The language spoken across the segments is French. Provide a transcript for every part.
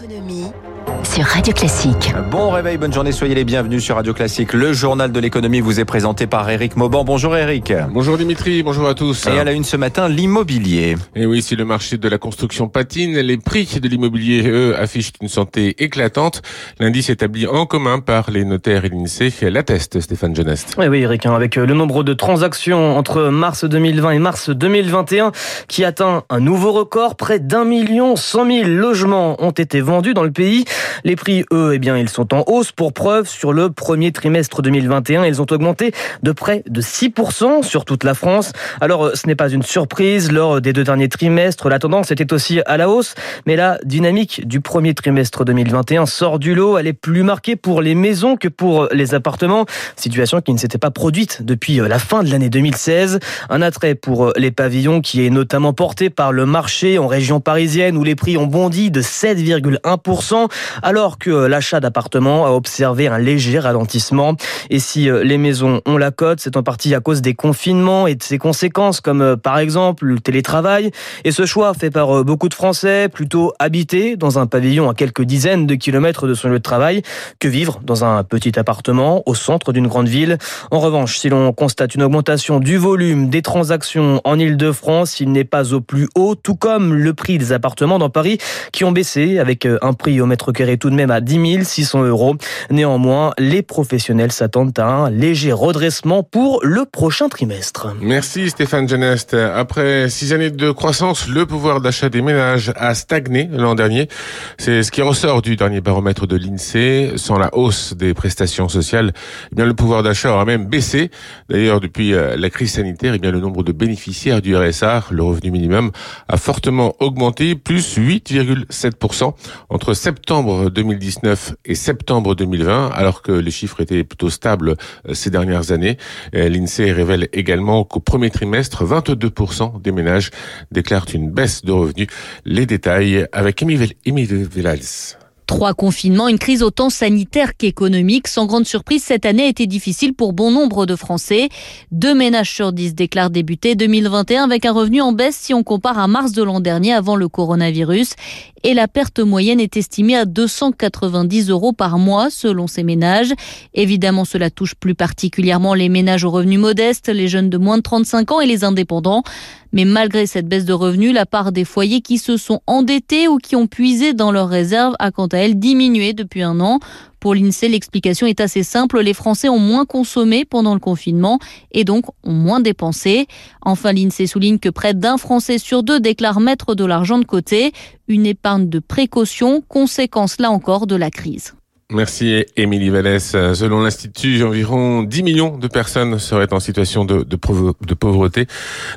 L'économie sur Radio Classique. Bon réveil, bonne journée, soyez les bienvenus sur Radio Classique. Le journal de l'économie vous est présenté par Eric Mauban. Bonjour Eric. Bonjour Dimitri, bonjour à tous. Et à la une ce matin, l'immobilier. Et oui, si le marché de la construction patine, les prix de l'immobilier, eux, affichent une santé éclatante. L'indice établi en commun par les notaires et l'INSEE l'atteste, Stéphane Genest. Oui, oui, Eric, hein, avec le nombre de transactions entre mars 2020 et mars 2021 qui atteint un nouveau record, près d'un million cent mille logements ont été vendus dans le pays. Les prix, eux, eh bien, ils sont en hausse. Pour preuve, sur le premier trimestre 2021, ils ont augmenté de près de 6% sur toute la France. Alors, ce n'est pas une surprise. Lors des deux derniers trimestres, la tendance était aussi à la hausse. Mais la dynamique du premier trimestre 2021 sort du lot. Elle est plus marquée pour les maisons que pour les appartements. Situation qui ne s'était pas produite depuis la fin de l'année 2016. Un attrait pour les pavillons qui est notamment porté par le marché en région parisienne où les prix ont bondi de 7,1% alors que l'achat d'appartements a observé un léger ralentissement. Et si euh, les maisons ont la cote, c'est en partie à cause des confinements et de ses conséquences, comme euh, par exemple le télétravail. Et ce choix fait par euh, beaucoup de Français, plutôt habiter dans un pavillon à quelques dizaines de kilomètres de son lieu de travail, que vivre dans un petit appartement au centre d'une grande ville. En revanche, si l'on constate une augmentation du volume des transactions en Ile-de-France, il n'est pas au plus haut, tout comme le prix des appartements dans Paris qui ont baissé avec un prix au mètre carré tout de même à 10 600 euros. Néanmoins, les professionnels s'attendent à un léger redressement pour le prochain trimestre. Merci Stéphane Genest. Après six années de croissance, le pouvoir d'achat des ménages a stagné l'an dernier. C'est ce qui ressort du dernier baromètre de l'INSEE. Sans la hausse des prestations sociales, eh le pouvoir d'achat aura même baissé. D'ailleurs, depuis euh, la crise sanitaire, eh le nombre de bénéficiaires du RSA, le revenu minimum, a fortement augmenté, plus 8,7% entre septembre 2019 et septembre 2020, alors que les chiffres étaient plutôt stables euh, ces dernières années. L'INSEE révèle également qu'au premier trimestre, 22% des ménages déclarent une baisse de revenus. Les détails avec Émile Villals. Trois confinements, une crise autant sanitaire qu'économique. Sans grande surprise, cette année a été difficile pour bon nombre de Français. Deux ménages sur dix déclarent débuter 2021 avec un revenu en baisse si on compare à mars de l'an dernier avant le coronavirus. Et la perte moyenne est estimée à 290 euros par mois selon ces ménages. Évidemment, cela touche plus particulièrement les ménages aux revenus modestes, les jeunes de moins de 35 ans et les indépendants. Mais malgré cette baisse de revenus, la part des foyers qui se sont endettés ou qui ont puisé dans leurs réserves a quant à elle diminué depuis un an. Pour l'INSEE, l'explication est assez simple. Les Français ont moins consommé pendant le confinement et donc ont moins dépensé. Enfin, l'INSEE souligne que près d'un Français sur deux déclare mettre de l'argent de côté. Une épargne de précaution, conséquence là encore de la crise. Merci Émilie Vallès. Selon l'Institut, environ 10 millions de personnes seraient en situation de, pauvreté.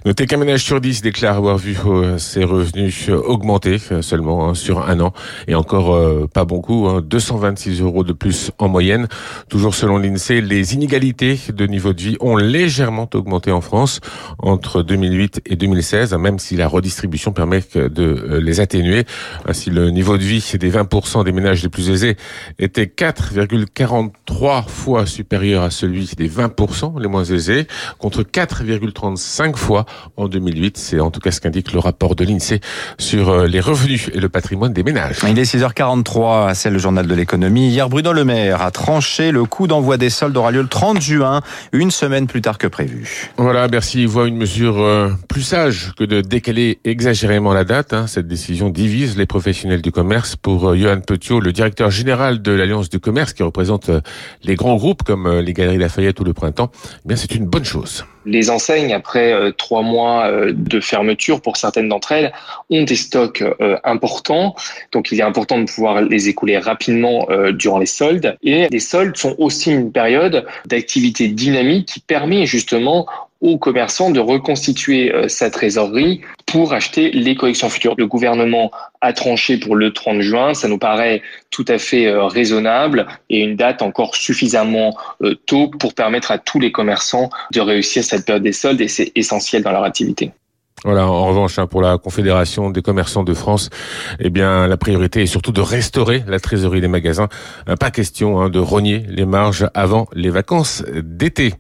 Notez qu'un ménage sur 10 déclare avoir vu euh, ses revenus augmenter euh, seulement hein, sur un an. Et encore euh, pas beaucoup, hein, 226 euros de plus en moyenne. Toujours selon l'INSEE, les inégalités de niveau de vie ont légèrement augmenté en France entre 2008 et 2016, même si la redistribution permet de les atténuer. Ainsi, le niveau de vie des 20% des ménages les plus aisés était 4,43 fois supérieur à celui des 20% les moins aisés, contre 4,35 fois en 2008. C'est en tout cas ce qu'indique le rapport de l'INSEE sur euh, les revenus et le patrimoine des ménages. Il est 6h43, c'est le journal de l'économie. Hier, Bruno Le Maire a tranché le coup d'envoi des soldes aura lieu le 30 juin, une semaine plus tard que prévu. Voilà, Bercy voit une mesure euh, plus sage que de décaler exagérément la date. Hein. Cette décision divise les professionnels du commerce. Pour euh, Johan Petiot, le directeur général de la du commerce qui représente euh, les grands groupes comme euh, les Galeries Lafayette ou le Printemps, eh bien c'est une bonne chose. Les enseignes, après euh, trois mois de fermeture pour certaines d'entre elles, ont des stocks importants. Donc il est important de pouvoir les écouler rapidement durant les soldes. Et les soldes sont aussi une période d'activité dynamique qui permet justement aux commerçants de reconstituer euh, sa trésorerie pour acheter les collections futures. Le gouvernement a tranché pour le 30 juin, ça nous paraît tout à fait euh, raisonnable et une date encore suffisamment euh, tôt pour permettre à tous les commerçants de réussir cette période des soldes et c'est essentiel dans leur activité. Voilà, en revanche, hein, pour la Confédération des commerçants de France, eh bien, la priorité est surtout de restaurer la trésorerie des magasins. Pas question hein, de rogner les marges avant les vacances d'été.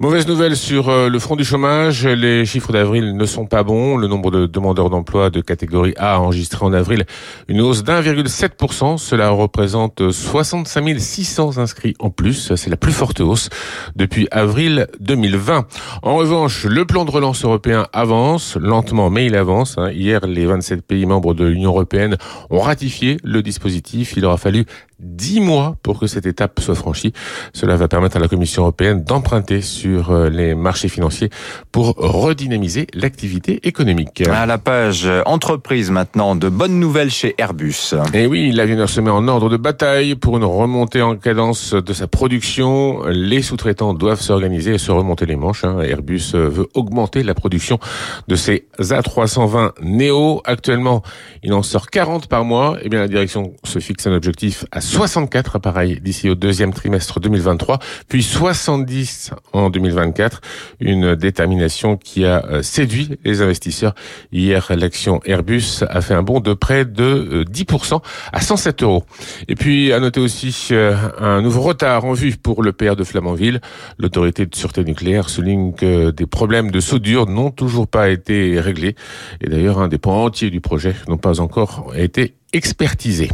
Mauvaise nouvelle sur euh, le front du chômage. Les chiffres d'avril ne sont pas bons. Le nombre de demandeurs d'emploi de catégorie A a enregistré en avril une hausse d'1,7%. Cela représente 65 600 inscrits en plus. C'est la plus forte hausse depuis avril 2020. En revanche, le plan de relance européen avance lentement, mais il avance. Hein. Hier, les 27 pays membres de l'Union européenne ont ratifié le dispositif. Il aura fallu dix mois pour que cette étape soit franchie. Cela va permettre à la Commission européenne d'emprunter sur euh, les marchés financiers pour redynamiser l'activité économique. À la page euh, entreprise maintenant, de bonnes nouvelles chez Airbus. Et oui, l'avionneur se met en ordre de bataille pour une remontée en cadence de sa production. Les sous-traitants doivent s'organiser et se remonter les manches. Hein. Airbus euh, veut augmenter la production de ses A320 Neo. Actuellement, il en sort 40 par mois. Eh bien, la direction se fixe un objectif à 64 appareils d'ici au deuxième trimestre 2023, puis 70 en 2024. Une détermination qui a euh, séduit les investisseurs. Hier, l'action Airbus a fait un bond de près de 10% euh, à 107 euros. Et puis, à noter aussi euh, un nouveau retard en vue pour le PR de Flamanville. L'autorité de sûreté nucléaire souligne que des problèmes de soudure n'ont toujours pas été réglés. Et d'ailleurs, un des points entiers du projet n'ont pas encore été expertisé.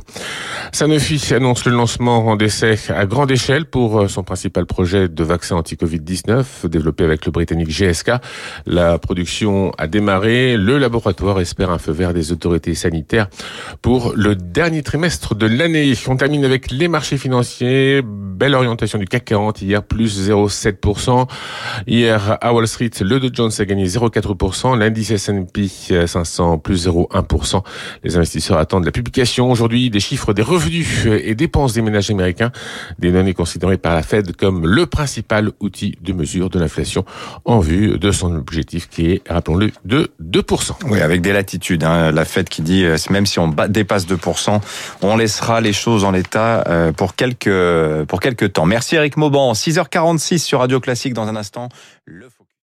Sanofi annonce le lancement en essai à grande échelle pour euh, son principal projet de vaccin anti-Covid-19 développé avec le britannique GSK. La production a démarré. Le laboratoire espère un feu vert des autorités sanitaires pour le dernier trimestre de l'année. On termine avec les marchés financiers. Belle orientation du CAC 40 hier, plus 0,7%. Hier, à Wall Street, le Dow Jones a gagné 0,4%. L'indice S&P 500, plus 0,1%. Les investisseurs attendent la publication aujourd'hui des chiffres des revenus et dépenses des ménages américains, des données considérées par la Fed comme le principal outil de mesure de l'inflation en vue de son objectif qui est, rappelons-le, de 2%. Oui, avec des latitudes. Hein. La Fed qui dit, euh, même si on dépasse 2%, on laissera les choses en l'état euh, pour quelques, pour quelques temps. Merci Eric Mauban. 6h46 sur Radio Classique dans un instant.